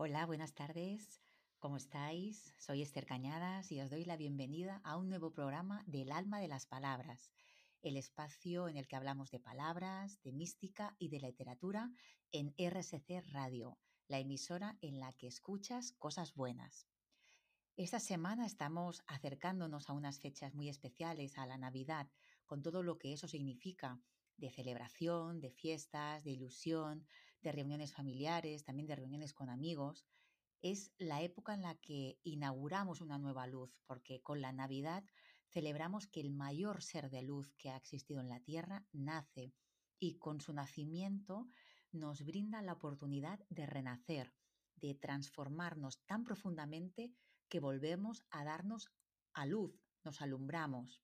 Hola, buenas tardes. ¿Cómo estáis? Soy Esther Cañadas y os doy la bienvenida a un nuevo programa del alma de las palabras, el espacio en el que hablamos de palabras, de mística y de literatura en RSC Radio, la emisora en la que escuchas cosas buenas. Esta semana estamos acercándonos a unas fechas muy especiales, a la Navidad, con todo lo que eso significa de celebración, de fiestas, de ilusión, de reuniones familiares, también de reuniones con amigos. Es la época en la que inauguramos una nueva luz, porque con la Navidad celebramos que el mayor ser de luz que ha existido en la Tierra nace y con su nacimiento nos brinda la oportunidad de renacer, de transformarnos tan profundamente que volvemos a darnos a luz, nos alumbramos.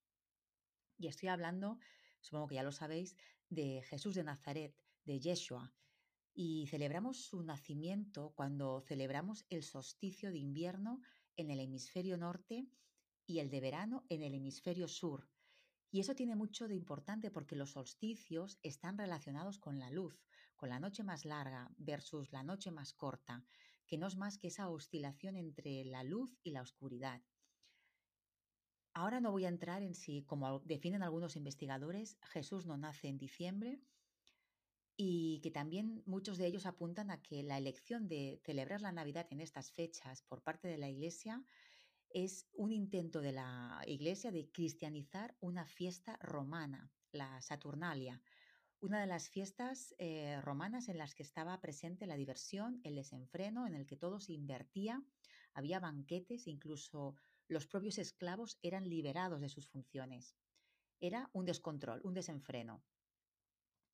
Y estoy hablando supongo que ya lo sabéis, de Jesús de Nazaret, de Yeshua. Y celebramos su nacimiento cuando celebramos el solsticio de invierno en el hemisferio norte y el de verano en el hemisferio sur. Y eso tiene mucho de importante porque los solsticios están relacionados con la luz, con la noche más larga versus la noche más corta, que no es más que esa oscilación entre la luz y la oscuridad. Ahora no voy a entrar en si, como definen algunos investigadores, Jesús no nace en diciembre y que también muchos de ellos apuntan a que la elección de celebrar la Navidad en estas fechas por parte de la Iglesia es un intento de la Iglesia de cristianizar una fiesta romana, la Saturnalia, una de las fiestas eh, romanas en las que estaba presente la diversión, el desenfreno, en el que todo se invertía, había banquetes, incluso los propios esclavos eran liberados de sus funciones. Era un descontrol, un desenfreno.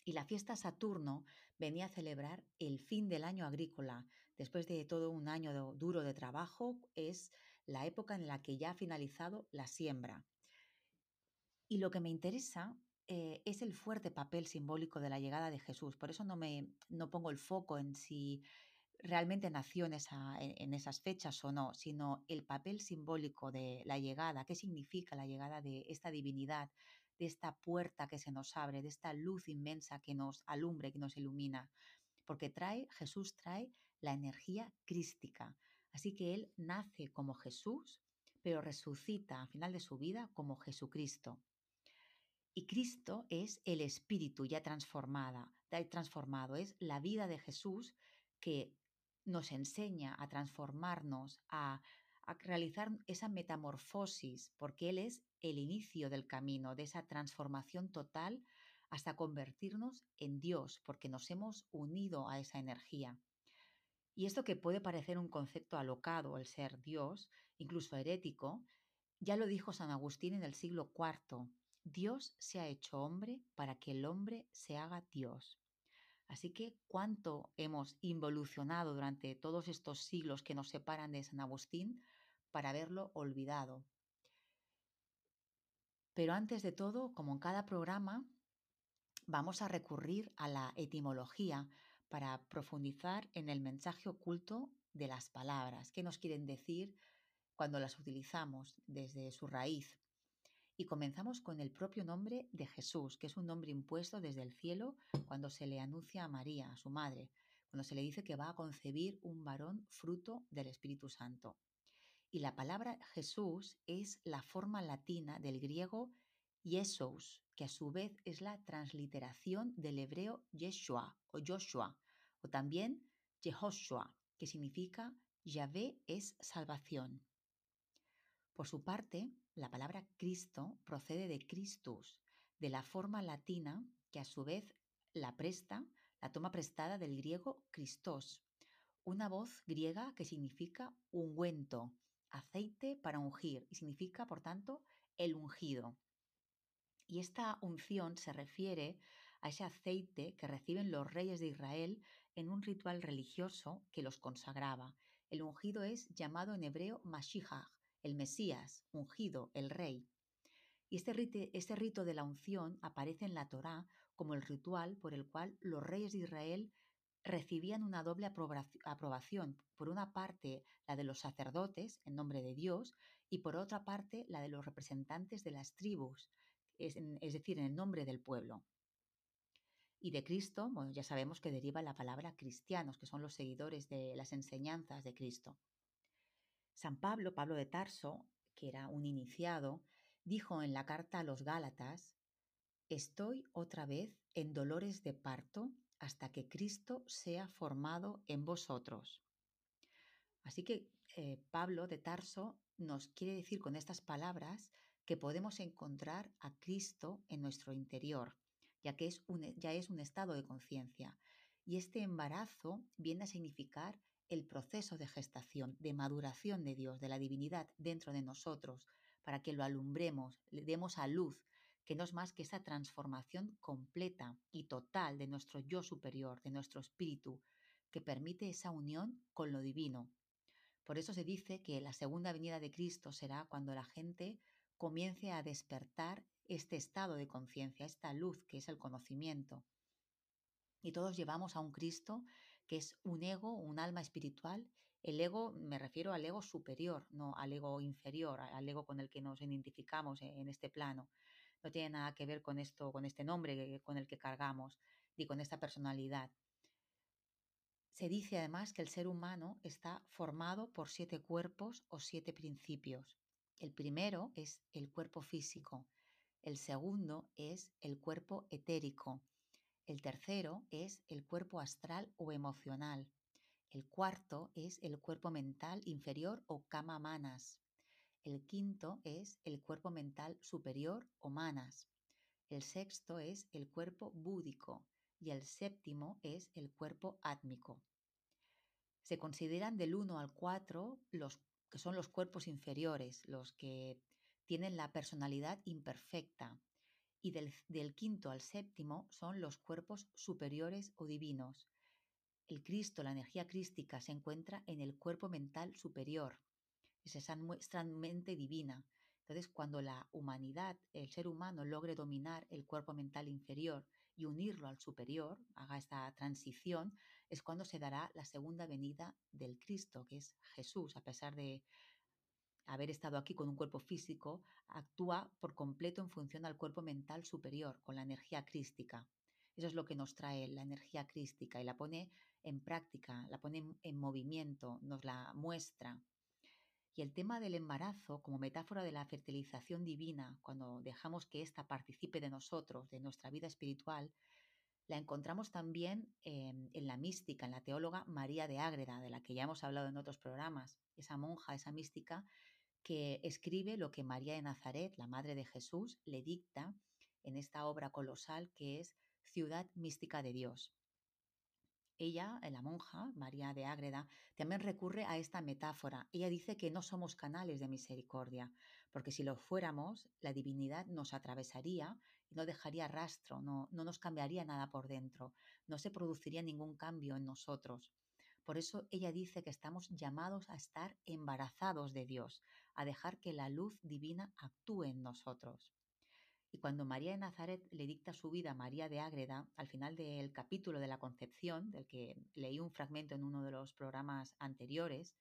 Y la fiesta Saturno venía a celebrar el fin del año agrícola. Después de todo un año duro de trabajo, es la época en la que ya ha finalizado la siembra. Y lo que me interesa eh, es el fuerte papel simbólico de la llegada de Jesús. Por eso no, me, no pongo el foco en si realmente nació en, en, esas fechas o no, sino el papel simbólico de la llegada, qué significa la llegada de esta divinidad, de esta puerta que se nos abre, de esta luz inmensa que nos alumbre, que nos ilumina. Porque trae, Jesús trae la energía crística. Así que Él nace como Jesús, pero resucita al final de su vida como Jesucristo. Y Cristo es el Espíritu ya transformada, transformado, es la vida de Jesús que nos enseña a transformarnos, a, realizar esa metamorfosis, porque Él es el inicio del camino, de esa transformación total hasta convertirnos en Dios, porque nos hemos unido a esa energía. Y esto que puede parecer un concepto alocado, el ser Dios, incluso herético, ya lo dijo San Agustín en el siglo IV, Dios se ha hecho hombre para que el hombre se haga Dios. Así que cuánto hemos involucionado durante todos estos siglos que nos separan de San Agustín para haberlo olvidado. Pero antes de todo, como en cada programa, vamos a recurrir a la etimología para profundizar en el mensaje oculto de las palabras, qué nos quieren decir cuando las utilizamos desde su raíz. Y comenzamos con el propio nombre de Jesús, que es un nombre impuesto desde el cielo cuando se le anuncia a María, a su madre, cuando se le dice que va a concebir un varón fruto del Espíritu Santo. Y la palabra Jesús es la forma latina del griego Jesús, que a su vez es la transliteración del hebreo Yeshua o Joshua, o también Jehoshua, que significa Yahvé es salvación. Por su parte, la palabra Cristo procede de Christus, de la forma latina que a su vez la presta, la toma prestada del griego Christos, una voz griega que significa ungüento, aceite para ungir y significa, por tanto, el ungido. Y esta unción se refiere a ese aceite que reciben los reyes de Israel en un ritual religioso que los consagraba. El ungido es llamado en hebreo Mashiach, el Mesías, ungido, el Rey. Y este rito, este rito de la unción aparece en la Torá como el ritual por el cual los reyes de Israel recibían una doble aprobación. Por una parte, la de los sacerdotes en nombre de Dios y por otra parte, la de los representantes de las tribus, es, es decir, en el nombre del pueblo. Y de Cristo, bueno, ya sabemos que deriva la palabra cristianos, que son los seguidores de las enseñanzas de Cristo. San Pablo, Pablo de Tarso, que era un iniciado, dijo en la carta a los Gálatas, Estoy otra vez en dolores de parto hasta que Cristo sea formado en vosotros. Así que eh, Pablo de Tarso nos quiere decir con estas palabras que podemos encontrar a Cristo en nuestro interior, ya que es un, ya es un estado de conciencia. Y este embarazo viene a significar el proceso de gestación, de maduración de Dios, de la divinidad dentro de nosotros, para que lo alumbremos, le demos a luz, que no es más que esa transformación completa y total de nuestro yo superior, de nuestro espíritu, que permite esa unión con lo divino. Por eso se dice que la segunda venida de Cristo será cuando la gente comience a despertar este estado de conciencia, esta luz que es el conocimiento. Y todos llevamos a un Cristo que es un ego, un alma espiritual. El ego, me refiero al ego superior, no al ego inferior, al ego con el que nos identificamos en este plano. No tiene nada que ver con esto, con este nombre con el que cargamos, ni con esta personalidad. Se dice además que el ser humano está formado por siete cuerpos o siete principios. El primero es el cuerpo físico, el segundo es el cuerpo etérico, el tercero es el cuerpo astral o emocional. El cuarto es el cuerpo mental inferior o kama manas. El quinto es el cuerpo mental superior o manas. El sexto es el cuerpo búdico y el séptimo es el cuerpo átmico. Se consideran del 1 al 4 los que son los cuerpos inferiores, los que tienen la personalidad imperfecta, y del, quinto al séptimo son los cuerpos superiores o divinos. El Cristo, la energía crística, se encuentra en el cuerpo mental superior, es esa mente divina. Entonces, cuando la humanidad, el ser humano, logre dominar el cuerpo mental inferior y unirlo al superior, haga esta transición, es cuando se dará la segunda venida del Cristo, que es Jesús, a pesar de haber estado aquí con un cuerpo físico, actúa por completo en función al cuerpo mental superior, con la energía crística. Eso es lo que nos trae la energía crística y la pone en práctica, la pone en movimiento, nos la muestra. Y el tema del embarazo como metáfora de la fertilización divina, cuando dejamos que ésta participe de nosotros, de nuestra vida espiritual, la encontramos también en, en la mística, en la teóloga María de Ágreda, de la que ya hemos hablado en otros programas. Esa monja, esa mística que escribe lo que María de Nazaret, la Madre de Jesús, le dicta en esta obra colosal que es Ciudad Mística de Dios. Ella, la monja, María de Ágreda, también recurre a esta metáfora. Ella dice que no somos canales de misericordia, porque si lo fuéramos, la divinidad nos atravesaría y no dejaría rastro, no, no nos cambiaría nada por dentro, no se produciría ningún cambio en nosotros. Por eso ella dice que estamos llamados a estar embarazados de Dios, a dejar que la luz divina actúe en nosotros. Y cuando María de Nazaret le dicta su vida a María de Ágreda, al final del capítulo de la concepción, del que leí un fragmento en uno de los programas anteriores,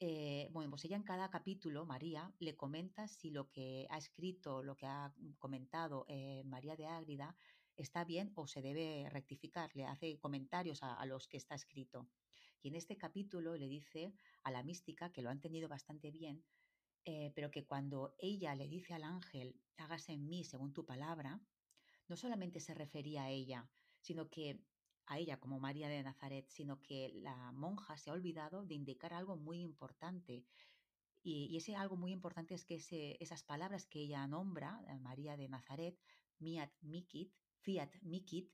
eh, bueno, pues ella en cada capítulo, María, le comenta si lo que ha escrito, lo que ha comentado eh, María de Ágreda está bien o se debe rectificar, le hace comentarios a los que está escrito. Y en este capítulo le dice a la mística, que lo han tenido bastante bien, eh, pero que cuando ella le dice al ángel, hágase en mí según tu palabra, no solamente se refería a ella, sino que a ella como María de Nazaret, sino que la monja se ha olvidado de indicar algo muy importante. Y, ese algo muy importante es que esas palabras que ella nombra, María de Nazaret, miat mikit, fiat mikit,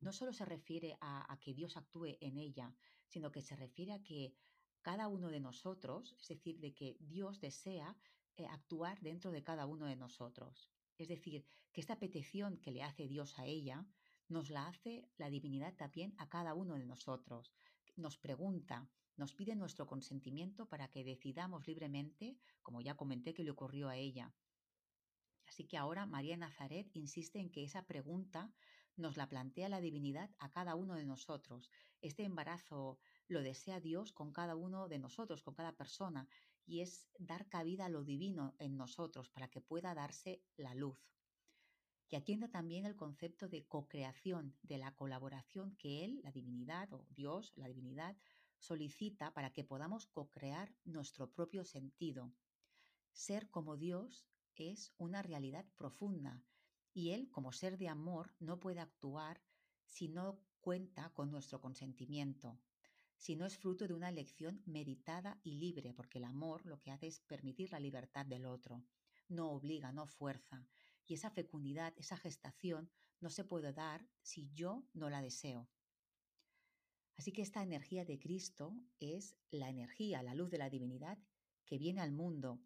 no solo se refiere a, que Dios actúe en ella, sino que se refiere a que cada uno de nosotros, es decir, de que Dios desea eh, actuar dentro de cada uno de nosotros. Es decir, que esta petición que le hace Dios a ella, nos la hace la divinidad también a cada uno de nosotros. Nos pregunta, nos pide nuestro consentimiento para que decidamos libremente, como ya comenté que le ocurrió a ella. Así que ahora María Nazaret insiste en que esa pregunta nos la plantea la divinidad a cada uno de nosotros. Este embarazo lo desea Dios con cada uno de nosotros, con cada persona, y es dar cabida a lo divino en nosotros para que pueda darse la luz. Y aquí entra también el concepto de co-creación, de la colaboración que Él, la divinidad o Dios, la divinidad, solicita para que podamos co-crear nuestro propio sentido. Ser como Dios es una realidad profunda y Él, como ser de amor, no puede actuar si no cuenta con nuestro consentimiento, si no es fruto de una elección meditada y libre, porque el amor lo que hace es permitir la libertad del otro, no obliga, no fuerza. Y esa fecundidad, esa gestación, no se puede dar si yo no la deseo. Así que esta energía de Cristo es la energía, la luz de la divinidad que viene al mundo.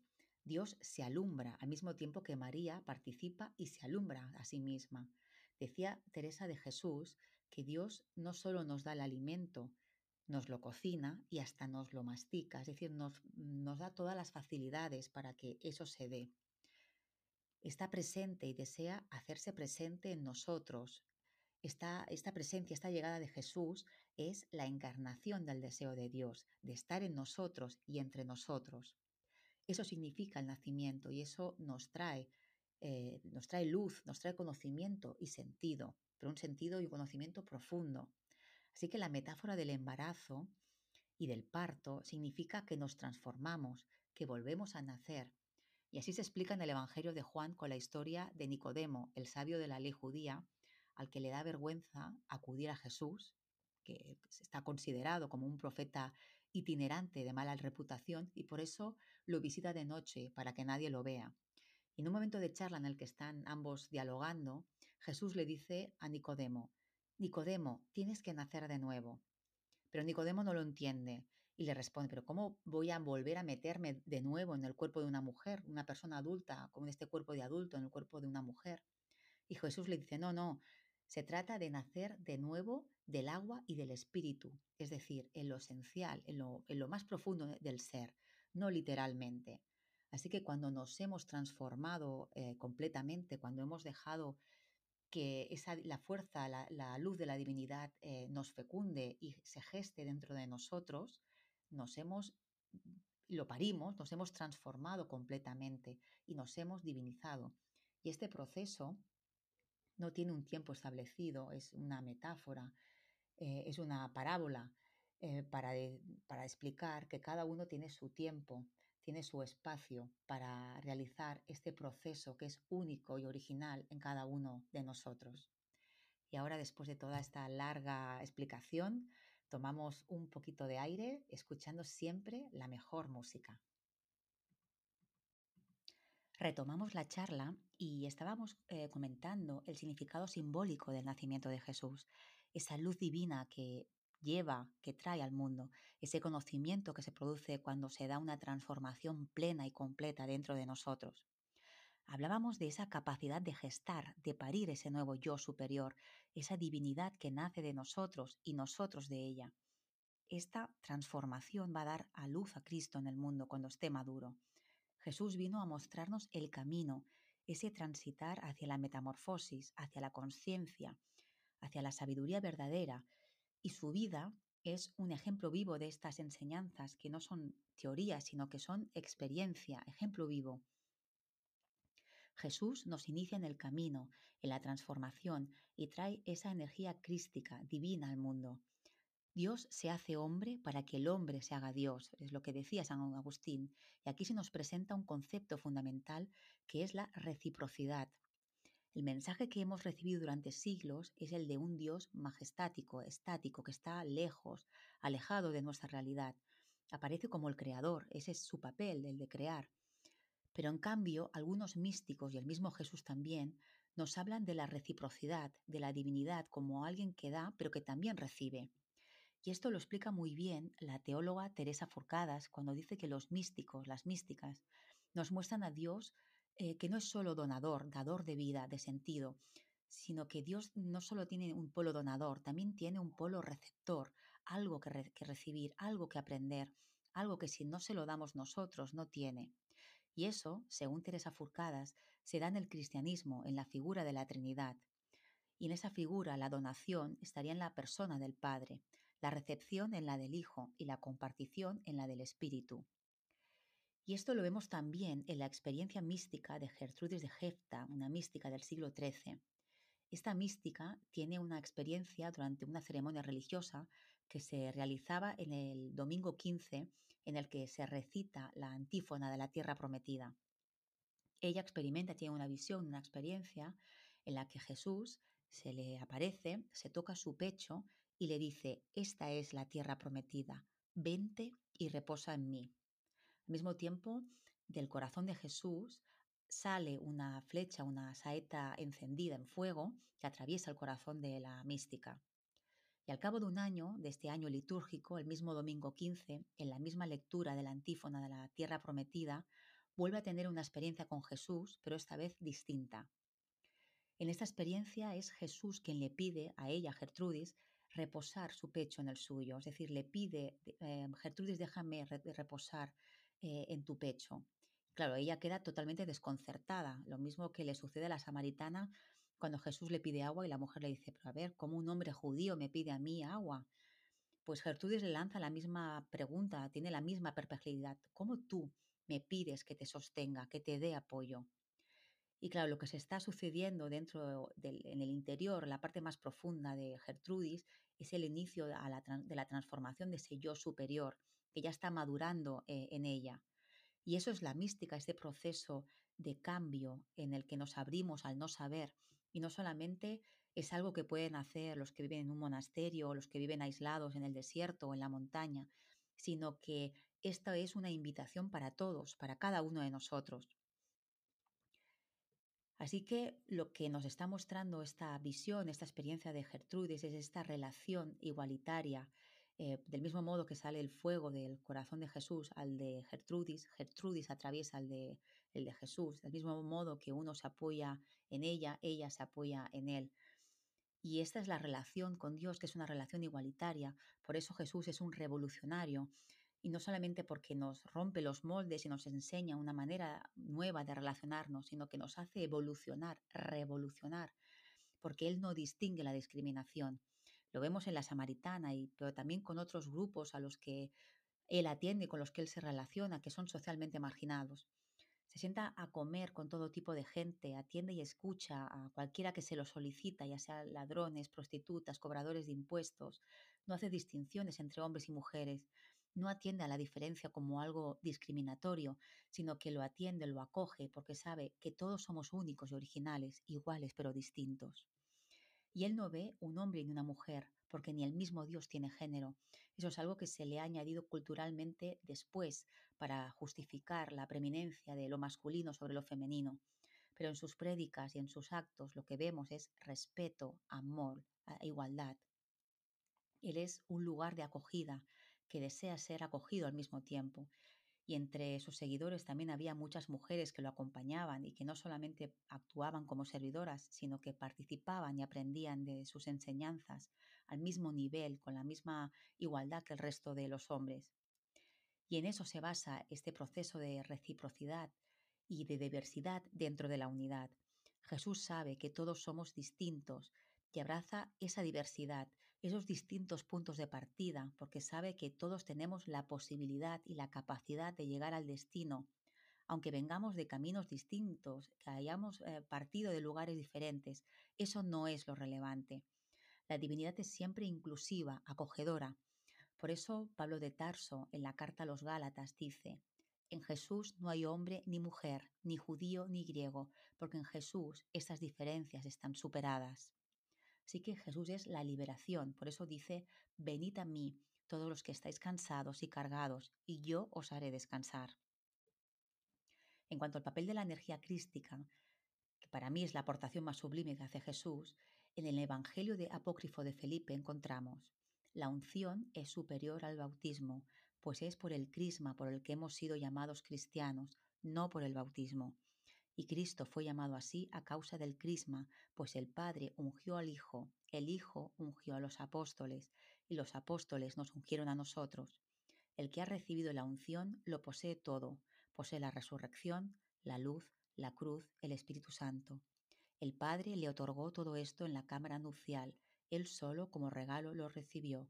Dios se alumbra al mismo tiempo que María participa y se alumbra a sí misma. Decía Teresa de Jesús que Dios no solo nos da el alimento, nos lo cocina y hasta nos lo mastica, es decir, nos, nos da todas las facilidades para que eso se dé. Está presente y desea hacerse presente en nosotros. Esta, esta presencia, esta llegada de Jesús es la encarnación del deseo de Dios, de estar en nosotros y entre nosotros. Eso significa el nacimiento y eso nos trae, eh, nos trae luz, nos trae conocimiento y sentido, pero un sentido y un conocimiento profundo. Así que la metáfora del embarazo y del parto significa que nos transformamos, que volvemos a nacer. Y así se explica en el Evangelio de Juan con la historia de Nicodemo, el sabio de la ley judía, al que le da vergüenza acudir a Jesús, que está considerado como un profeta itinerante de mala reputación y por eso lo visita de noche para que nadie lo vea. Y en un momento de charla en el que están ambos dialogando, Jesús le dice a Nicodemo, Nicodemo, tienes que nacer de nuevo. Pero Nicodemo no lo entiende y le responde, pero ¿cómo voy a volver a meterme de nuevo en el cuerpo de una mujer, una persona adulta, con este cuerpo de adulto, en el cuerpo de una mujer? Y Jesús le dice, no, no, se trata de nacer de nuevo del agua y del espíritu, es decir, en lo esencial, en lo, más profundo del ser, no literalmente. Así que cuando nos hemos transformado eh, completamente, cuando hemos dejado que esa, la fuerza, la, luz de la divinidad eh, nos fecunde y se geste dentro de nosotros, nos hemos, lo parimos, nos hemos transformado completamente y nos hemos divinizado. Y este proceso no tiene un tiempo establecido, es una metáfora, eh, es una parábola eh, para, para explicar que cada uno tiene su tiempo, tiene su espacio para realizar este proceso que es único y original en cada uno de nosotros. Y ahora, después de toda esta larga explicación, tomamos un poquito de aire escuchando siempre la mejor música. Retomamos la charla y estábamos eh, comentando el significado simbólico del nacimiento de Jesús, esa luz divina que lleva, que trae al mundo, ese conocimiento que se produce cuando se da una transformación plena y completa dentro de nosotros. Hablábamos de esa capacidad de gestar, de parir ese nuevo yo superior, esa divinidad que nace de nosotros y nosotros de ella. Esta transformación va a dar a luz a Cristo en el mundo cuando esté maduro. Jesús vino a mostrarnos el camino, ese transitar hacia la metamorfosis, hacia la conciencia, hacia la sabiduría verdadera, y su vida es un ejemplo vivo de estas enseñanzas que no son teorías, sino que son experiencia, ejemplo vivo. Jesús nos inicia en el camino, en la transformación y trae esa energía crística, divina al mundo. Dios se hace hombre para que el hombre se haga Dios, es lo que decía San Agustín. Y aquí se nos presenta un concepto fundamental que es la reciprocidad. El mensaje que hemos recibido durante siglos es el de un Dios majestático, estático, que está lejos, alejado de nuestra realidad. Aparece como el creador, ese es su papel, el de crear. Pero en cambio, algunos místicos y el mismo Jesús también nos hablan de la reciprocidad, de la divinidad como alguien que da, pero que también recibe. Y esto lo explica muy bien la teóloga Teresa Forcadas cuando dice que los místicos, las místicas, nos muestran a Dios eh, que no es solo donador, dador de vida, de sentido, sino que Dios no solo tiene un polo donador, también tiene un polo receptor, algo que, que recibir, algo que aprender, algo que si no se lo damos nosotros no tiene. Y eso, según Teresa Furcadas, se da en el cristianismo, en la figura de la Trinidad. Y en esa figura la donación estaría en la persona del Padre, la recepción en la del Hijo y la compartición en la del Espíritu. Y esto lo vemos también en la experiencia mística de Gertrudis de Hefta, una mística del siglo XIII. Esta mística tiene una experiencia durante una ceremonia religiosa que se realizaba en el domingo 15, en el que se recita la antífona de la tierra prometida. Ella experimenta, tiene una visión, una experiencia en la que Jesús se le aparece, se toca su pecho y le dice, esta es la tierra prometida, vente y reposa en mí. Al mismo tiempo, del corazón de Jesús sale una flecha, una saeta encendida en fuego que atraviesa el corazón de la mística. Y al cabo de un año, de este año litúrgico, el mismo domingo 15, en la misma lectura de la antífona de la tierra prometida, vuelve a tener una experiencia con Jesús, pero esta vez distinta. En esta experiencia es Jesús quien le pide a ella, Gertrudis, reposar su pecho en el suyo, es decir, le pide, eh, Gertrudis, déjame reposar eh, en tu pecho. Claro, ella queda totalmente desconcertada, lo mismo que le sucede a la samaritana cuando Jesús le pide agua y la mujer le dice, pero a ver, ¿cómo un hombre judío me pide a mí agua? Pues Gertrudis le lanza la misma pregunta, tiene la misma perplejidad. ¿Cómo tú me pides que te sostenga, que te dé apoyo? Y claro, lo que se está sucediendo dentro en el interior, la parte más profunda de Gertrudis, es el inicio de la, transformación de ese yo superior que ya está madurando eh, en ella. Y eso es la mística, este proceso de cambio en el que nos abrimos al no saber. Y no solamente es algo que pueden hacer los que viven en un monasterio o los que viven aislados en el desierto o en la montaña, sino que esta es una invitación para todos, para cada uno de nosotros. Así que lo que nos está mostrando esta visión, esta experiencia de Gertrudis, es esta relación igualitaria eh, del mismo modo que sale el fuego del corazón de Jesús al de Gertrudis, Gertrudis atraviesa el de, el de Jesús, del mismo modo que uno se apoya en ella, ella se apoya en él. Y esta es la relación con Dios, que es una relación igualitaria. Por eso Jesús es un revolucionario. Y no solamente porque nos rompe los moldes y nos enseña una manera nueva de relacionarnos, sino que nos hace evolucionar, revolucionar, porque Él no distingue la discriminación. Lo vemos en la samaritana, y, pero también con otros grupos a los que él atiende, con los que él se relaciona, que son socialmente marginados. Se sienta a comer con todo tipo de gente, atiende y escucha a cualquiera que se lo solicita, ya sea ladrones, prostitutas, cobradores de impuestos. No hace distinciones entre hombres y mujeres. No atiende a la diferencia como algo discriminatorio, sino que lo atiende, lo acoge, porque sabe que todos somos únicos y originales, iguales pero distintos. Y él no ve un hombre ni una mujer, porque ni el mismo Dios tiene género. Eso es algo que se le ha añadido culturalmente después para justificar la preeminencia de lo masculino sobre lo femenino. Pero en sus prédicas y en sus actos lo que vemos es respeto, amor, igualdad. Él es un lugar de acogida que desea ser acogido al mismo tiempo y entre sus seguidores también había muchas mujeres que lo acompañaban y que no solamente actuaban como servidoras, sino que participaban y aprendían de sus enseñanzas al mismo nivel, con la misma igualdad que el resto de los hombres. Y en eso se basa este proceso de reciprocidad y de diversidad dentro de la unidad. Jesús sabe que todos somos distintos y abraza esa diversidad esos distintos puntos de partida, porque sabe que todos tenemos la posibilidad y la capacidad de llegar al destino, aunque vengamos de caminos distintos, que hayamos eh, partido de lugares diferentes. Eso no es lo relevante. La divinidad es siempre inclusiva, acogedora. Por eso Pablo de Tarso en la carta a los Gálatas dice, en Jesús no hay hombre ni mujer, ni judío ni griego, porque en Jesús estas diferencias están superadas. Así que Jesús es la liberación. Por eso dice, venid a mí, todos los que estáis cansados y cargados, y yo os haré descansar. En cuanto al papel de la energía crística, que para mí es la aportación más sublime que hace Jesús, en el Evangelio de Apócrifo de Felipe encontramos, la unción es superior al bautismo, pues es por el crisma por el que hemos sido llamados cristianos, no por el bautismo. Y Cristo fue llamado así a causa del crisma, pues el Padre ungió al Hijo, el Hijo ungió a los apóstoles, y los apóstoles nos ungieron a nosotros. El que ha recibido la unción lo posee todo, posee la resurrección, la luz, la cruz, el Espíritu Santo. El Padre le otorgó todo esto en la cámara nupcial, él solo como regalo lo recibió.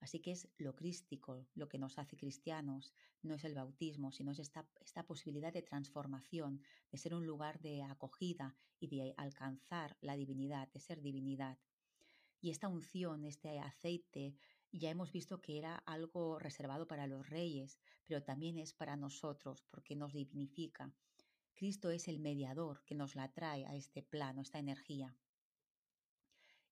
Así que es lo crístico lo que nos hace cristianos, no es el bautismo, sino es esta, esta posibilidad de transformación, de ser un lugar de acogida y de alcanzar la divinidad, de ser divinidad. Y esta unción, este aceite, ya hemos visto que era algo reservado para los reyes, pero también es para nosotros, porque nos dignifica. Cristo es el mediador que nos la trae a este plano, esta energía.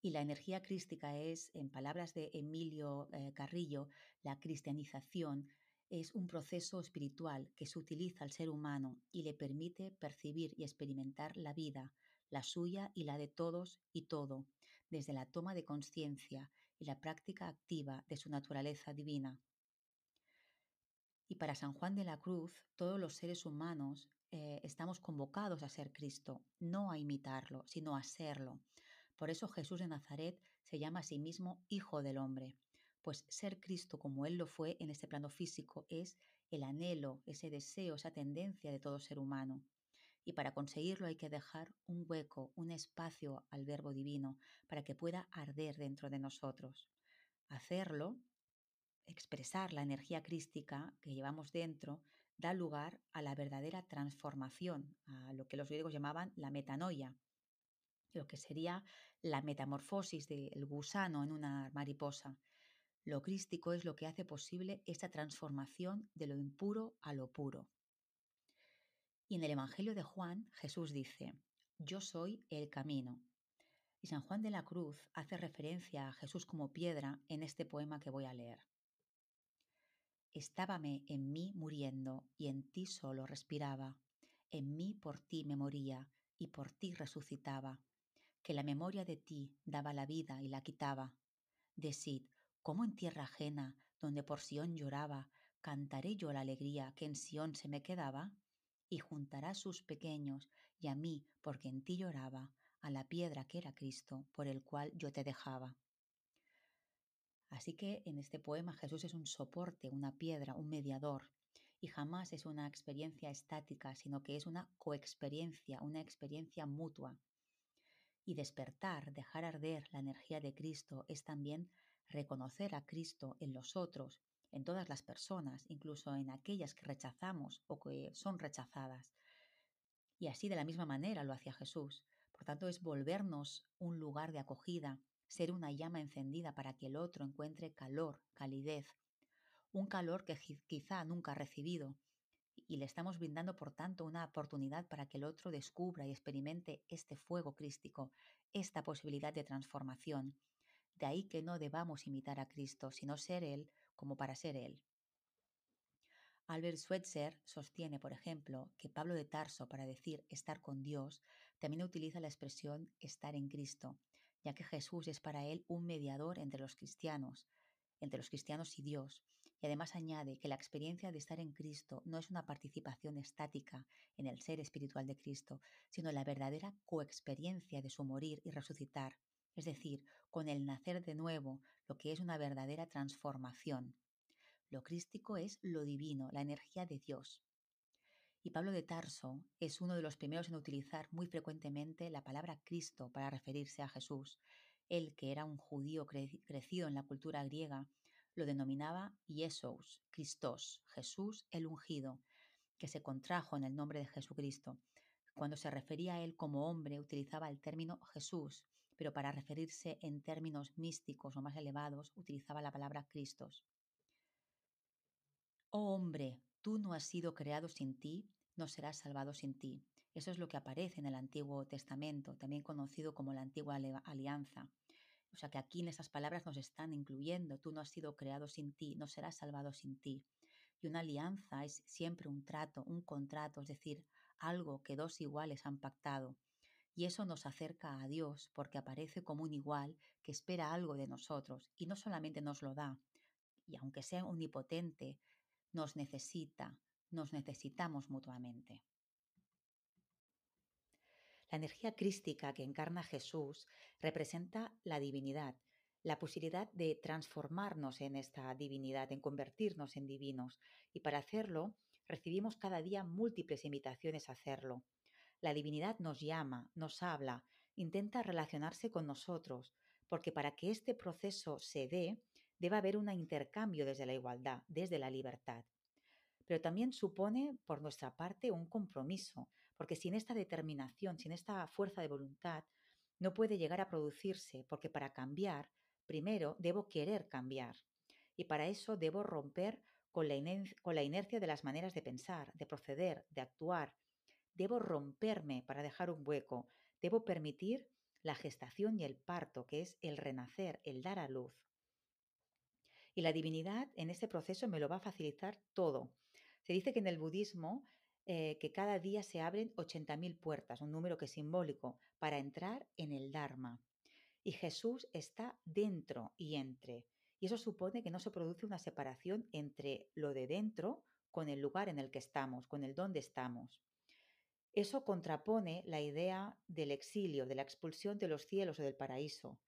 Y la energía crística es, en palabras de Emilio eh, Carrillo, la cristianización es un proceso espiritual que se utiliza al ser humano y le permite percibir y experimentar la vida, la suya y la de todos y todo, desde la toma de conciencia y la práctica activa de su naturaleza divina. Y para San Juan de la Cruz, todos los seres humanos eh, estamos convocados a ser Cristo, no a imitarlo, sino a serlo. Por eso Jesús de Nazaret se llama a sí mismo Hijo del Hombre, pues ser Cristo como Él lo fue en este plano físico es el anhelo, ese deseo, esa tendencia de todo ser humano. Y para conseguirlo hay que dejar un hueco, un espacio al Verbo Divino para que pueda arder dentro de nosotros. Hacerlo, expresar la energía crística que llevamos dentro, da lugar a la verdadera transformación, a lo que los griegos llamaban la metanoia, lo que sería la metamorfosis del gusano en una mariposa. Lo crístico es lo que hace posible esta transformación de lo impuro a lo puro. Y en el Evangelio de Juan, Jesús dice, Yo soy el camino. Y San Juan de la Cruz hace referencia a Jesús como piedra en este poema que voy a leer. Estábame en mí muriendo y en ti solo respiraba. En mí por ti me moría y por ti resucitaba que la memoria de ti daba la vida y la quitaba. Decid, ¿cómo en tierra ajena, donde por Sión lloraba, cantaré yo la alegría que en Sión se me quedaba? Y juntará sus pequeños, y a mí, porque en ti lloraba, a la piedra que era Cristo, por el cual yo te dejaba. Así que en este poema Jesús es un soporte, una piedra, un mediador, y jamás es una experiencia estática, sino que es una coexperiencia, una experiencia mutua. Y despertar, dejar arder la energía de Cristo es también reconocer a Cristo en los otros, en todas las personas, incluso en aquellas que rechazamos o que son rechazadas. Y así de la misma manera lo hacía Jesús. Por tanto, es volvernos un lugar de acogida, ser una llama encendida para que el otro encuentre calor, calidez, un calor que quizá nunca ha recibido, y le estamos brindando, por tanto, una oportunidad para que el otro descubra y experimente este fuego crístico, esta posibilidad de transformación. De ahí que no debamos imitar a Cristo, sino ser Él como para ser Él. Albert Schweitzer sostiene, por ejemplo, que Pablo de Tarso, para decir estar con Dios, también utiliza la expresión estar en Cristo, ya que Jesús es para él un mediador entre los cristianos, entre los cristianos y Dios, y además añade que la experiencia de estar en Cristo no es una participación estática en el ser espiritual de Cristo, sino la verdadera coexperiencia de su morir y resucitar, es decir, con el nacer de nuevo, lo que es una verdadera transformación. Lo crístico es lo divino, la energía de Dios. Y Pablo de Tarso es uno de los primeros en utilizar muy frecuentemente la palabra Cristo para referirse a Jesús. Él, que era un judío crecido en la cultura griega, lo denominaba Jesús, Christos, Jesús el ungido, que se contrajo en el nombre de Jesucristo. Cuando se refería a él como hombre utilizaba el término Jesús, pero para referirse en términos místicos o más elevados utilizaba la palabra Cristos. Oh hombre, tú no has sido creado sin ti, no serás salvado sin ti. Eso es lo que aparece en el Antiguo Testamento, también conocido como la Antigua Alianza. O sea que aquí en esas palabras nos están incluyendo, tú no has sido creado sin ti, no serás salvado sin ti. Y una alianza es siempre un trato, un contrato, es decir, algo que dos iguales han pactado. Y eso nos acerca a Dios porque aparece como un igual que espera algo de nosotros y no solamente nos lo da, y aunque sea omnipotente, nos necesita, nos necesitamos mutuamente. La energía crística que encarna Jesús representa la divinidad, la posibilidad de transformarnos en esta divinidad, en convertirnos en divinos. Y para hacerlo, recibimos cada día múltiples invitaciones a hacerlo. La divinidad nos llama, nos habla, intenta relacionarse con nosotros, porque para que este proceso se dé, debe haber un intercambio desde la igualdad, desde la libertad. Pero también supone, por nuestra parte, un compromiso, porque sin esta determinación, sin esta fuerza de voluntad, no puede llegar a producirse, porque para cambiar, primero debo querer cambiar. Y para eso debo romper con la, inercia de las maneras de pensar, de proceder, de actuar. Debo romperme para dejar un hueco. Debo permitir la gestación y el parto, que es el renacer, el dar a luz. Y la divinidad en este proceso me lo va a facilitar todo. Se dice que en el budismo eh, que cada día se abren 80.000 puertas, un número que es simbólico, para entrar en el Dharma. Y Jesús está dentro y entre. Y eso supone que no se produce una separación entre lo de dentro con el lugar en el que estamos, con el dónde estamos. Eso contrapone la idea del exilio, de la expulsión de los cielos o del paraíso.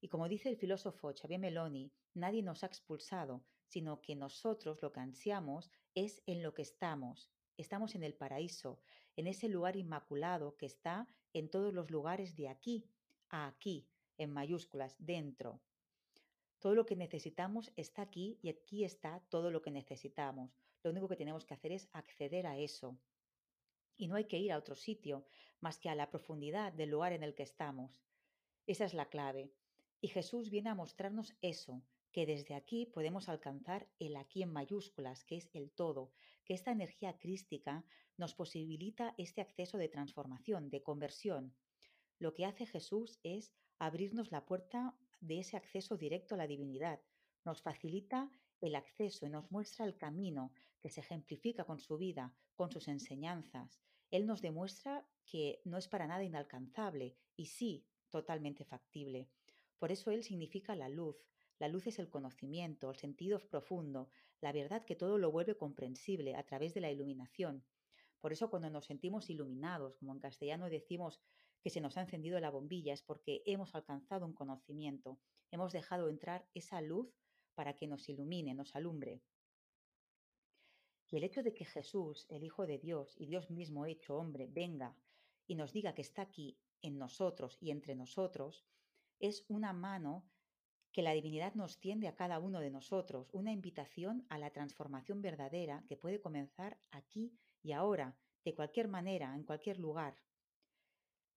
Y como dice el filósofo Xavier Meloni, nadie nos ha expulsado, sino que nosotros lo que ansiamos es en lo que estamos. Estamos en el paraíso, en ese lugar inmaculado que está en todos los lugares de aquí a aquí, en mayúsculas, dentro. Todo lo que necesitamos está aquí y aquí está todo lo que necesitamos. Lo único que tenemos que hacer es acceder a eso. Y no hay que ir a otro sitio más que a la profundidad del lugar en el que estamos. Esa es la clave. Y Jesús viene a mostrarnos eso, que desde aquí podemos alcanzar el aquí en mayúsculas, que es el todo, que esta energía crística nos posibilita este acceso de transformación, de conversión. Lo que hace Jesús es abrirnos la puerta de ese acceso directo a la divinidad, nos facilita el acceso y nos muestra el camino que se ejemplifica con su vida, con sus enseñanzas. Él nos demuestra que no es para nada inalcanzable y sí totalmente factible. Por eso Él significa la luz, la luz es el conocimiento, el sentido profundo, la verdad que todo lo vuelve comprensible a través de la iluminación. Por eso cuando nos sentimos iluminados, como en castellano decimos que se nos ha encendido la bombilla, es porque hemos alcanzado un conocimiento, hemos dejado entrar esa luz para que nos ilumine, nos alumbre. Y el hecho de que Jesús, el Hijo de Dios y Dios mismo hecho hombre, venga y nos diga que está aquí en nosotros y entre nosotros, es una mano que la divinidad nos tiende a cada uno de nosotros, una invitación a la transformación verdadera que puede comenzar aquí y ahora, de cualquier manera, en cualquier lugar.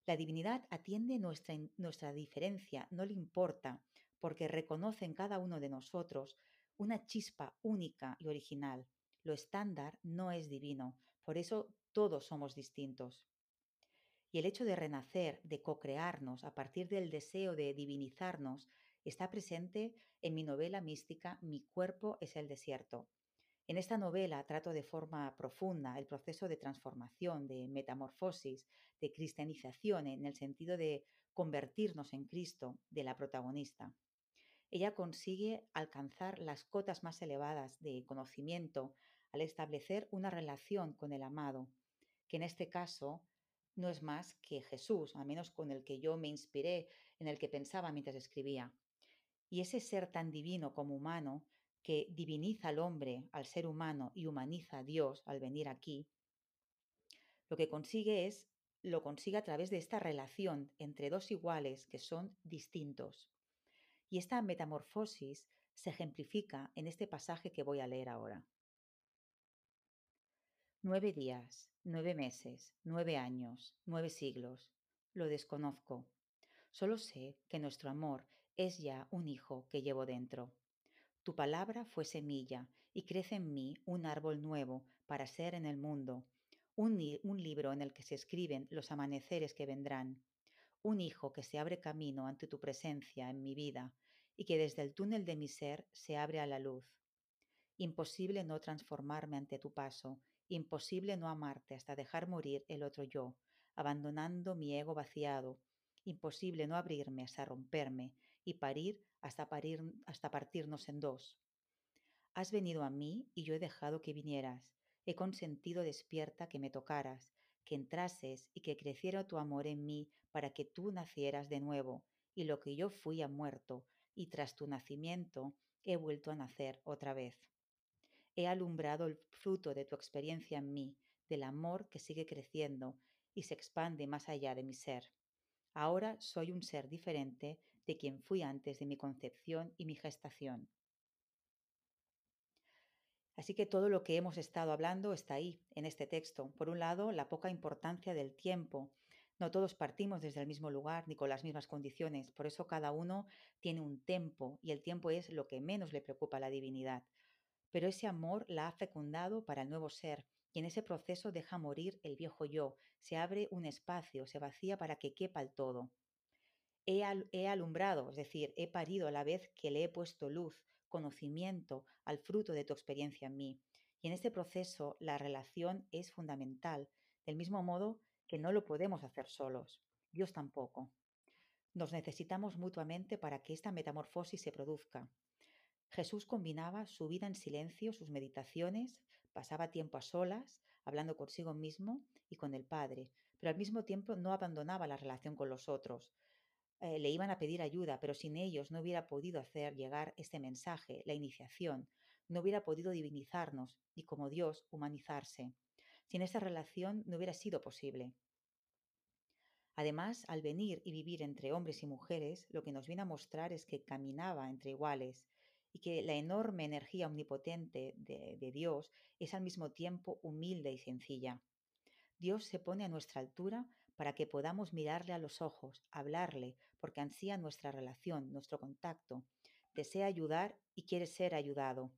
La divinidad atiende nuestra, nuestra diferencia, no le importa, porque reconoce en cada uno de nosotros una chispa única y original. Lo estándar no es divino, por eso todos somos distintos. Y el hecho de renacer, de co-crearnos a partir del deseo de divinizarnos, está presente en mi novela mística Mi cuerpo es el desierto. En esta novela trato de forma profunda el proceso de transformación, de metamorfosis, de cristianización en el sentido de convertirnos en Cristo de la protagonista. Ella consigue alcanzar las cotas más elevadas de conocimiento al establecer una relación con el amado, que en este caso no es más que Jesús, al menos con el que yo me inspiré, en el que pensaba mientras escribía. Y ese ser tan divino como humano, que diviniza al hombre, al ser humano, y humaniza a Dios al venir aquí, lo que consigue es, lo consigue a través de esta relación entre dos iguales que son distintos. Y esta metamorfosis se ejemplifica en este pasaje que voy a leer ahora. Nueve días, nueve meses, nueve años, nueve siglos. Lo desconozco. Solo sé que nuestro amor es ya un hijo que llevo dentro. Tu palabra fue semilla y crece en mí un árbol nuevo para ser en el mundo, un, un, libro en el que se escriben los amaneceres que vendrán, un hijo que se abre camino ante tu presencia en mi vida y que desde el túnel de mi ser se abre a la luz. Imposible no transformarme ante tu paso, imposible no amarte hasta dejar morir el otro yo, abandonando mi ego vaciado, imposible no abrirme hasta romperme y parir hasta, parir hasta partirnos en dos. Has venido a mí y yo he dejado que vinieras. He consentido despierta que me tocaras, que entrases y que creciera tu amor en mí para que tú nacieras de nuevo, y lo que yo fui ha muerto, y tras tu nacimiento he vuelto a nacer otra vez. He alumbrado el fruto de tu experiencia en mí, del amor que sigue creciendo y se expande más allá de mi ser. Ahora soy un ser diferente de quien fui antes de mi concepción y mi gestación. Así que todo lo que hemos estado hablando está ahí, en este texto. Por un lado, la poca importancia del tiempo. No todos partimos desde el mismo lugar ni con las mismas condiciones, por eso cada uno tiene un tiempo y el tiempo es lo que menos le preocupa a la divinidad. Pero ese amor la ha fecundado para el nuevo ser y en ese proceso deja morir el viejo yo, se abre un espacio, se vacía para que quepa el todo. He, alumbrado, es decir, he parido a la vez que le he puesto luz, conocimiento al fruto de tu experiencia en mí. Y en este proceso la relación es fundamental, del mismo modo que no lo podemos hacer solos. Dios tampoco. Nos necesitamos mutuamente para que esta metamorfosis se produzca. Jesús combinaba su vida en silencio, sus meditaciones, pasaba tiempo a solas, hablando consigo mismo y con el Padre, pero al mismo tiempo no abandonaba la relación con los otros, eh, le iban a pedir ayuda, pero sin ellos no hubiera podido hacer llegar este mensaje, la iniciación, no hubiera podido divinizarnos y como Dios humanizarse. Sin esa relación no hubiera sido posible. Además, al venir y vivir entre hombres y mujeres, lo que nos viene a mostrar es que caminaba entre iguales y que la enorme energía omnipotente de Dios es al mismo tiempo humilde y sencilla. Dios se pone a nuestra altura para que podamos mirarle a los ojos, hablarle, porque ansía nuestra relación, nuestro contacto. Desea ayudar y quiere ser ayudado.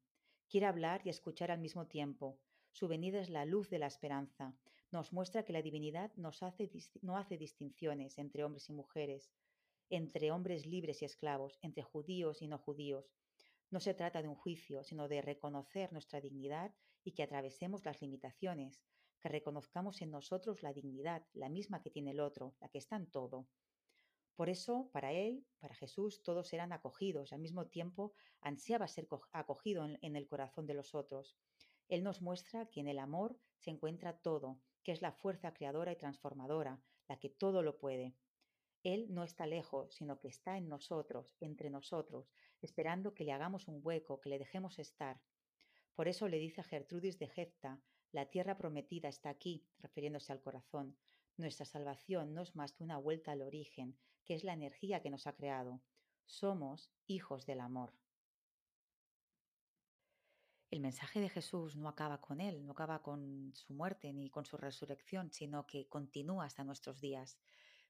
Quiere hablar y escuchar al mismo tiempo. Su venida es la luz de la esperanza. Nos muestra que la divinidad no hace distinciones entre hombres y mujeres, entre hombres libres y esclavos, entre judíos y no judíos. No se trata de un juicio, sino de reconocer nuestra dignidad y que atravesemos las limitaciones, que reconozcamos en nosotros la dignidad, la misma que tiene el otro, la que está en todo. Por eso, para él, para Jesús, todos eran acogidos, al mismo tiempo ansiaba ser acogido en, en el corazón de los otros. Él nos muestra que en el amor se encuentra todo, que es la fuerza creadora y transformadora, la que todo lo puede. Él no está lejos, sino que está en nosotros, entre nosotros, esperando que le hagamos un hueco, que le dejemos estar. Por eso le dice a Gertrudis de Jefta, la tierra prometida está aquí, refiriéndose al corazón. Nuestra salvación no es más que una vuelta al origen, que es la energía que nos ha creado. Somos hijos del amor. El mensaje de Jesús no acaba con él, no acaba con su muerte ni con su resurrección, sino que continúa hasta nuestros días.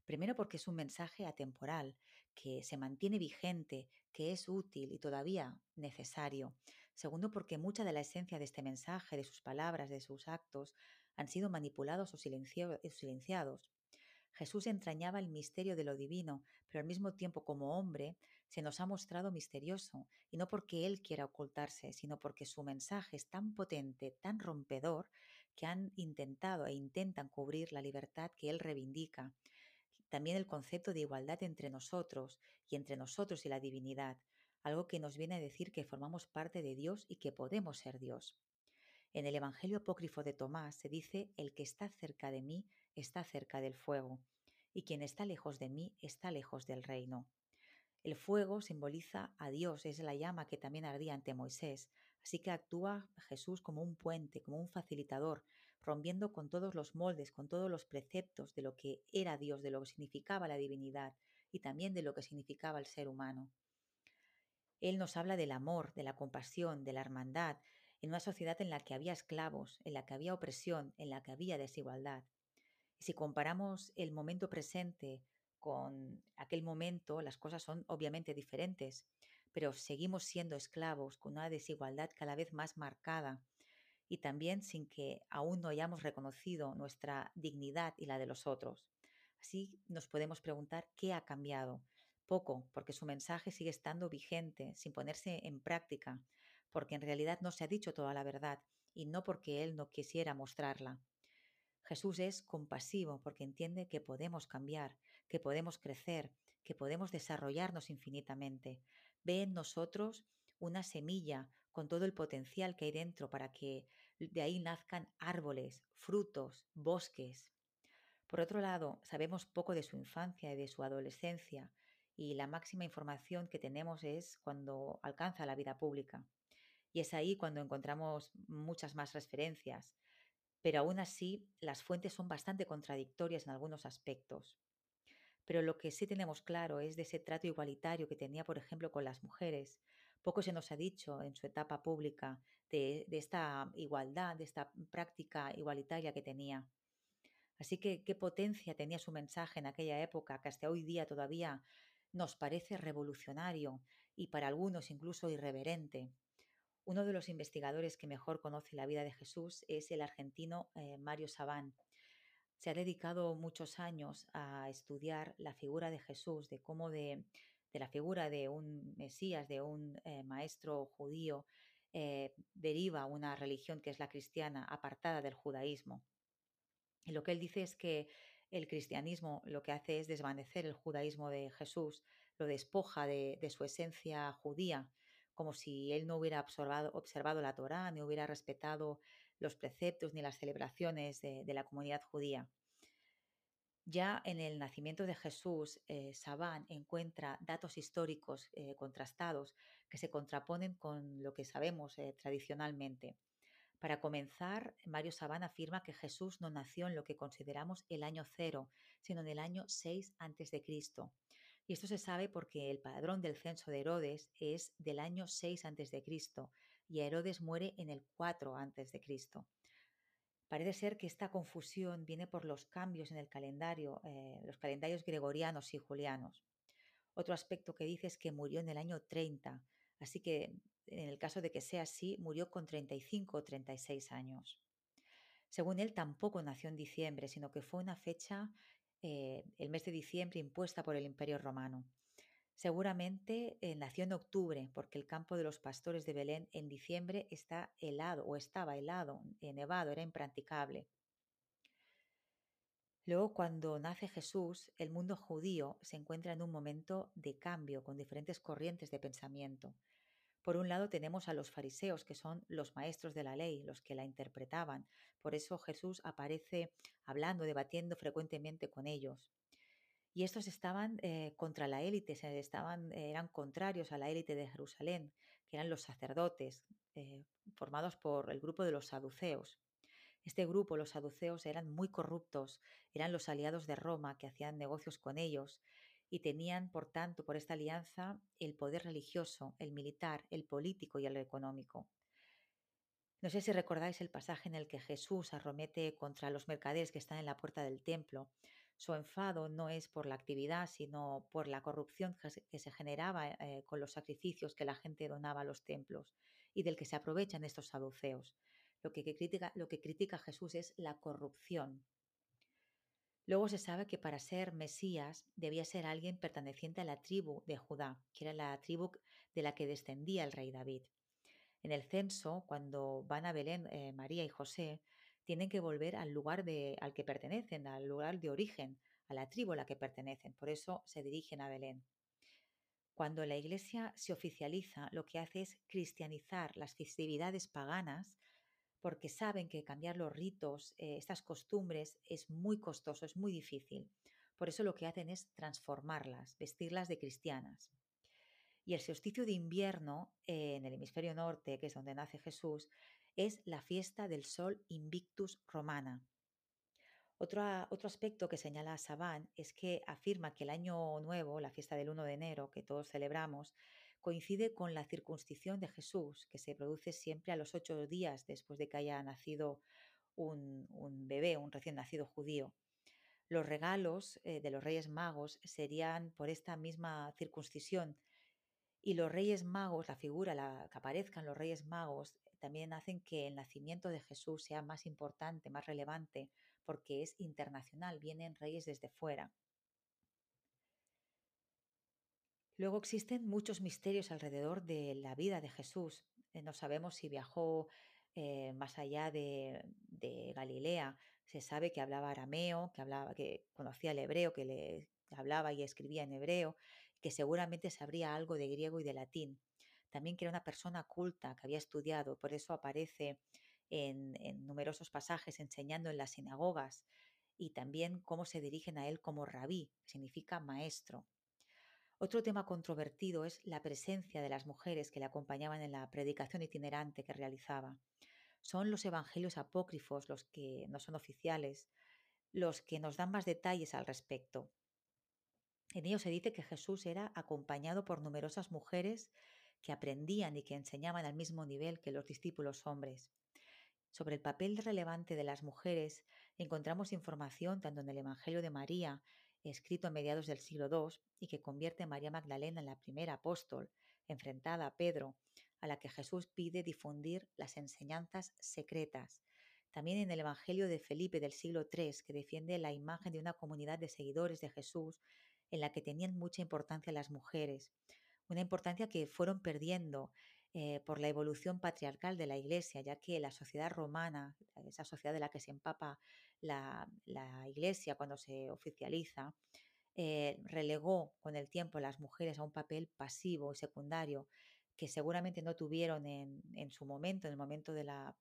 Primero porque es un mensaje atemporal, que se mantiene vigente, que es útil y todavía necesario. Segundo, porque mucha de la esencia de este mensaje, de sus palabras, de sus actos, han sido manipulados o silenciados. Jesús entrañaba el misterio de lo divino, pero al mismo tiempo como hombre se nos ha mostrado misterioso, y no porque Él quiera ocultarse, sino porque su mensaje es tan potente, tan rompedor, que han intentado e intentan cubrir la libertad que Él reivindica. También el concepto de igualdad entre nosotros y entre nosotros y la divinidad, algo que nos viene a decir que formamos parte de Dios y que podemos ser Dios. En el Evangelio apócrifo de Tomás se dice, el que está cerca de mí está cerca del fuego, y quien está lejos de mí está lejos del reino. El fuego simboliza a Dios, es la llama que también ardía ante Moisés, así que actúa Jesús como un puente, como un facilitador, rompiendo con todos los moldes, con todos los preceptos de lo que era Dios, de lo que significaba la divinidad y también de lo que significaba el ser humano. Él nos habla del amor, de la compasión, de la hermandad, en una sociedad en la que había esclavos, en la que había opresión, en la que había desigualdad. Si comparamos el momento presente con aquel momento, las cosas son obviamente diferentes, pero seguimos siendo esclavos con una desigualdad cada vez más marcada y también sin que aún no hayamos reconocido nuestra dignidad y la de los otros. Así nos podemos preguntar qué ha cambiado, poco, porque su mensaje sigue estando vigente, sin ponerse en práctica, porque en realidad no se ha dicho toda la verdad y no porque Él no quisiera mostrarla. Jesús es compasivo porque entiende que podemos cambiar, que podemos crecer, que podemos desarrollarnos infinitamente. Ve en nosotros una semilla con todo el potencial que hay dentro para que de ahí nazcan árboles, frutos, bosques. Por otro lado, sabemos poco de su infancia y de su adolescencia, y la máxima información que tenemos es cuando alcanza la vida pública. Y es ahí cuando encontramos muchas más referencias, pero aún así las fuentes son bastante contradictorias en algunos aspectos. Pero lo que sí tenemos claro es de ese trato igualitario que tenía, por ejemplo, con las mujeres. Poco se nos ha dicho en su etapa pública de, esta igualdad, de esta práctica igualitaria que tenía. Así que qué potencia tenía su mensaje en aquella época, que hasta hoy día todavía nos parece revolucionario y para algunos incluso irreverente. Uno de los investigadores que mejor conoce la vida de Jesús es el argentino eh, Mario Sabán. Se ha dedicado muchos años a estudiar la figura de Jesús, de cómo de, la figura de un Mesías, de un eh, maestro judío, eh, deriva una religión que es la cristiana, apartada del judaísmo. Y lo que él dice es que el cristianismo lo que hace es desvanecer el judaísmo de Jesús, lo despoja de, su esencia judía, como si él no hubiera observado, la Torá, ni hubiera respetado los preceptos ni las celebraciones de, la comunidad judía. Ya en el nacimiento de Jesús, eh, Sabán encuentra datos históricos eh, contrastados que se contraponen con lo que sabemos eh, tradicionalmente. Para comenzar, Mario Sabán afirma que Jesús no nació en lo que consideramos el año cero, sino en el año 6 a.C. Y esto se sabe porque el padrón del censo de Herodes es del año 6 a.C. y Herodes muere en el 4 a.C. Parece ser que esta confusión viene por los cambios en el calendario, eh, los calendarios gregorianos y julianos. Otro aspecto que dice es que murió en el año 30, así que en el caso de que sea así, murió con 35 o 36 años. Según él, tampoco nació en diciembre, sino que fue una fecha, eh, el mes de diciembre, impuesta por el Imperio Romano. Seguramente eh, nació en octubre, porque el campo de los pastores de Belén en diciembre está helado o estaba helado, eh, nevado, era impracticable. Luego, cuando nace Jesús, el mundo judío se encuentra en un momento de cambio con diferentes corrientes de pensamiento. Por un lado tenemos a los fariseos, que son los maestros de la ley, los que la interpretaban. Por eso Jesús aparece hablando, debatiendo frecuentemente con ellos. Y estos estaban eh, contra la élite, estaban, eran contrarios a la élite de Jerusalén, que eran los sacerdotes, eh, formados por el grupo de los saduceos. Este grupo, los saduceos, eran muy corruptos, eran los aliados de Roma que hacían negocios con ellos y tenían, por tanto, por esta alianza, el poder religioso, el militar, el político y el económico. No sé si recordáis el pasaje en el que Jesús arromete contra los mercaderes que están en la puerta del templo. Su enfado no es por la actividad, sino por la corrupción que se generaba eh, con los sacrificios que la gente donaba a los templos y del que se aprovechan estos saduceos. Lo que, critica, lo que critica Jesús es la corrupción, Luego se sabe que para ser Mesías debía ser alguien perteneciente a la tribu de Judá, que era la tribu de la que descendía el rey David. En el censo, cuando van a Belén eh, María y José, tienen que volver al lugar de, al que pertenecen, al lugar de origen, a la tribu a la que pertenecen. Por eso se dirigen a Belén. Cuando la iglesia se oficializa, lo que hace es cristianizar las festividades paganas porque saben que cambiar los ritos, eh, estas costumbres, es muy costoso, es muy difícil. Por eso lo que hacen es transformarlas, vestirlas de cristianas. Y el solsticio de invierno eh, en el hemisferio norte, que es donde nace Jesús, es la fiesta del sol Invictus Romana. Otro, otro aspecto que señala Sabán es que afirma que el año nuevo, la fiesta del 1 de enero, que todos celebramos, coincide con la circuncisión de Jesús, que se produce siempre a los ocho días después de que haya nacido un, bebé, un recién nacido judío. Los regalos eh, de los Reyes Magos serían por esta misma circuncisión. Y los Reyes Magos, la figura, la, que aparezcan los Reyes Magos, también hacen que el nacimiento de Jesús sea más importante, más relevante, porque es internacional, vienen reyes desde fuera. Luego existen muchos misterios alrededor de la vida de Jesús. Eh, no sabemos si viajó eh, más allá de, Galilea. Se sabe que hablaba arameo, que, hablaba, que conocía el hebreo, que le hablaba y escribía en hebreo, que seguramente sabría algo de griego y de latín. También que era una persona culta, que había estudiado, por eso aparece en, en numerosos pasajes enseñando en las sinagogas y también cómo se dirigen a él como rabí, que significa maestro. Otro tema controvertido es la presencia de las mujeres que le acompañaban en la predicación itinerante que realizaba. Son los evangelios apócrifos, los que no son oficiales, los que nos dan más detalles al respecto. En ellos se dice que Jesús era acompañado por numerosas mujeres que aprendían y que enseñaban al mismo nivel que los discípulos hombres. Sobre el papel relevante de las mujeres encontramos información tanto en el Evangelio de María, escrito a mediados del siglo II, y que convierte a María Magdalena en la primera apóstol, enfrentada a Pedro, a la que Jesús pide difundir las enseñanzas secretas. También en el Evangelio de Felipe del siglo III, que defiende la imagen de una comunidad de seguidores de Jesús en la que tenían mucha importancia las mujeres, una importancia que fueron perdiendo eh, por la evolución patriarcal de la Iglesia, ya que la sociedad romana, esa sociedad de la que se empapa la, Iglesia cuando se oficializa, eh, relegó con el tiempo a las mujeres a un papel pasivo y secundario que seguramente no tuvieron en, su momento, en el momento de la,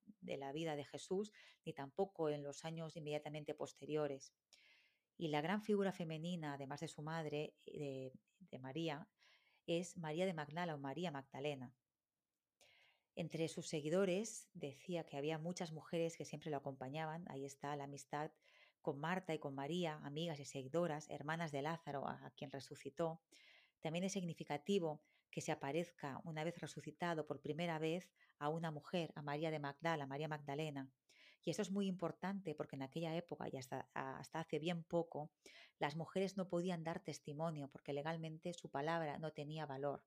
vida de Jesús, ni tampoco en los años inmediatamente posteriores. Y la gran figura femenina, además de su madre, de, de María, es María de Magdala o María Magdalena. Entre sus seguidores decía que había muchas mujeres que siempre lo acompañaban. Ahí está la amistad con Marta y con María, amigas y seguidoras, hermanas de Lázaro, a, quien resucitó. También es significativo que se aparezca una vez resucitado por primera vez a una mujer, a María de Magdala, María Magdalena. Y eso es muy importante porque en aquella época y hasta, hasta hace bien poco, las mujeres no podían dar testimonio porque legalmente su palabra no tenía valor.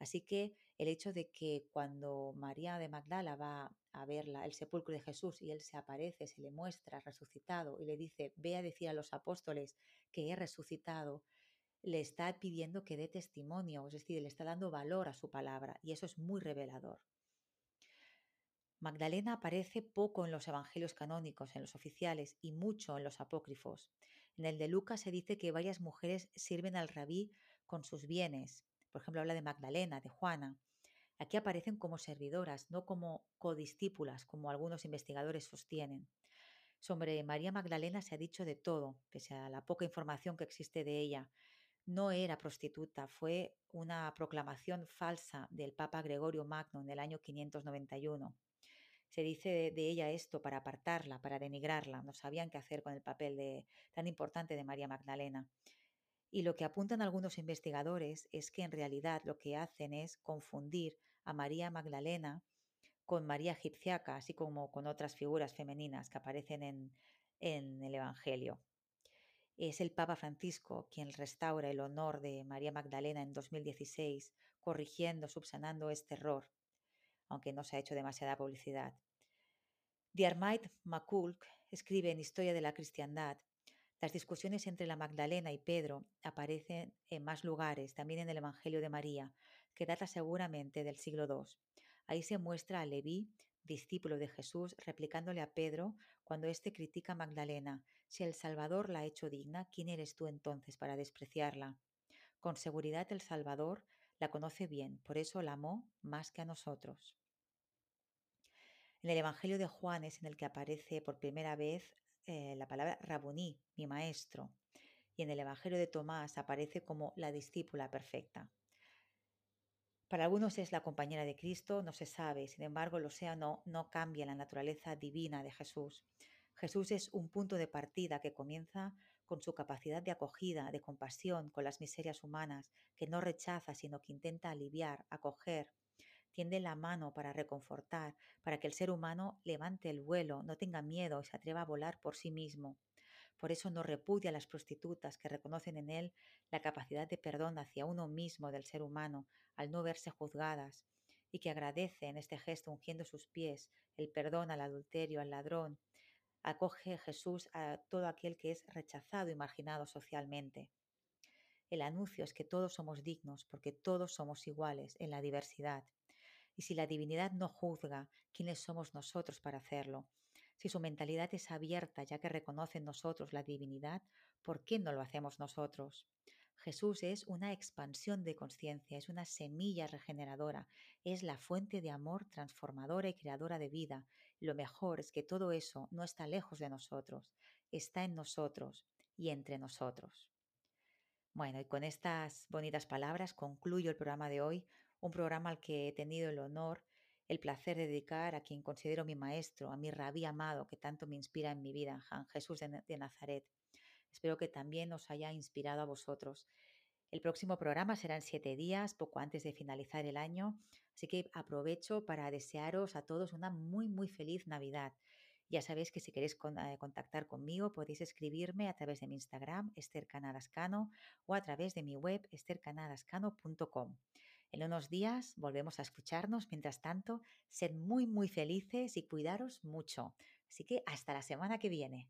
Así que el hecho de que cuando María de Magdala va a ver el sepulcro de Jesús y él se aparece, se le muestra resucitado y le dice, ve a decir a los apóstoles que he resucitado, le está pidiendo que dé testimonio, es decir, le está dando valor a su palabra y eso es muy revelador. Magdalena aparece poco en los evangelios canónicos, en los oficiales, y mucho en los apócrifos. En el de Lucas se dice que varias mujeres sirven al rabí con sus bienes, por ejemplo, habla de Magdalena, de Juana. Aquí aparecen como servidoras, no como codiscípulas, como algunos investigadores sostienen. Sobre María Magdalena se ha dicho de todo, pese a la poca información que existe de ella. No era prostituta, fue una proclamación falsa del Papa Gregorio Magno en el año 591. Se dice de, ella esto para apartarla, para denigrarla. No sabían qué hacer con el papel tan importante de María Magdalena. Y lo que apuntan algunos investigadores es que en realidad lo que hacen es confundir a María Magdalena con María Egipciaca, así como con otras figuras femeninas que aparecen en, el Evangelio. Es el Papa Francisco quien restaura el honor de María Magdalena en 2016, corrigiendo, subsanando este error, aunque no se ha hecho demasiada publicidad. Diarmait McCulk escribe en Historia de la Cristiandad las discusiones entre la Magdalena y Pedro aparecen en más lugares, también en el Evangelio de María, que data seguramente del siglo II. Ahí se muestra a Leví, discípulo de Jesús, replicándole a Pedro cuando éste critica a Magdalena. Si el Salvador la ha hecho digna, ¿quién eres tú entonces para despreciarla? Con seguridad el Salvador la conoce bien, por eso la amó más que a nosotros. En el Evangelio de Juan es en el que aparece por primera vez eh, la palabra Rabuní, mi maestro, y en el Evangelio de Tomás aparece como la discípula perfecta. Para algunos es la compañera de Cristo, no se sabe, sin embargo, lo sea o no, no cambia la naturaleza divina de Jesús. Jesús es un punto de partida que comienza con su capacidad de acogida, de compasión con las miserias humanas, que no rechaza, sino que intenta aliviar, acoger, tiende la mano para reconfortar, para que el ser humano levante el vuelo, no tenga miedo y se atreva a volar por sí mismo. Por eso no repudia a las prostitutas que reconocen en él la capacidad de perdón hacia uno mismo del ser humano al no verse juzgadas, y que agradece en este gesto ungiendo sus pies el perdón al adulterio, al ladrón. Acoge Jesús a todo aquel que es rechazado y marginado socialmente. El anuncio es que todos somos dignos porque todos somos iguales en la diversidad y si la divinidad no juzga, ¿quiénes somos nosotros para hacerlo? Si su mentalidad es abierta ya que reconoce en nosotros la divinidad, ¿por qué no lo hacemos nosotros? Jesús es una expansión de conciencia, es una semilla regeneradora, es la fuente de amor transformadora y creadora de vida. Lo mejor es que todo eso no está lejos de nosotros, está en nosotros y entre nosotros. Bueno, y con estas bonitas palabras concluyo el programa de hoy, un programa al que he tenido el honor, el placer de dedicar a quien considero mi maestro, a mi rabí amado que tanto me inspira en mi vida, Jesús de Nazaret. Espero que también os haya inspirado a vosotros. El próximo programa será en siete días, poco antes de finalizar el año, así que aprovecho para desearos a todos una muy, muy feliz Navidad. Ya sabéis que si queréis eh, contactar conmigo podéis escribirme a través de mi Instagram, Esther Canadascano, o a través de mi web, estercanadascano.com. En unos días volvemos a escucharnos. Mientras tanto, sed muy, muy felices y cuidaros mucho. Así que hasta la semana que viene.